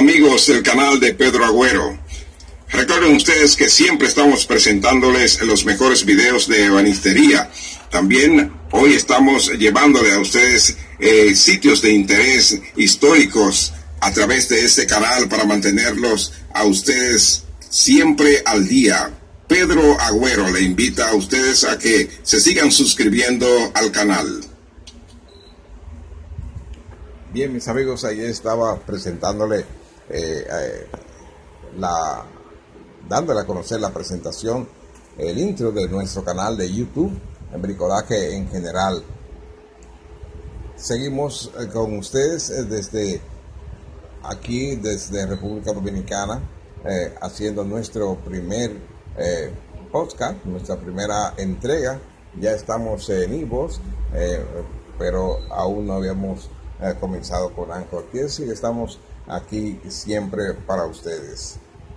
Amigos del canal de Pedro Agüero. Recuerden ustedes que siempre estamos presentándoles los mejores videos de ebanistería. También hoy estamos llevándole a ustedes eh, sitios de interés históricos a través de este canal para mantenerlos a ustedes siempre al día. Pedro Agüero le invita a ustedes a que se sigan suscribiendo al canal. Bien, mis amigos, ayer estaba presentándole eh, eh, la dándole a conocer la presentación, el intro de nuestro canal de YouTube, en bricolaje en general. Seguimos eh, con ustedes eh, desde aquí, desde República Dominicana, eh, haciendo nuestro primer podcast, nuestra primera entrega. Ya estamos en Ivos, pero aún no habíamos comenzado con Anchor. Decir que estamos aquí siempre para ustedes.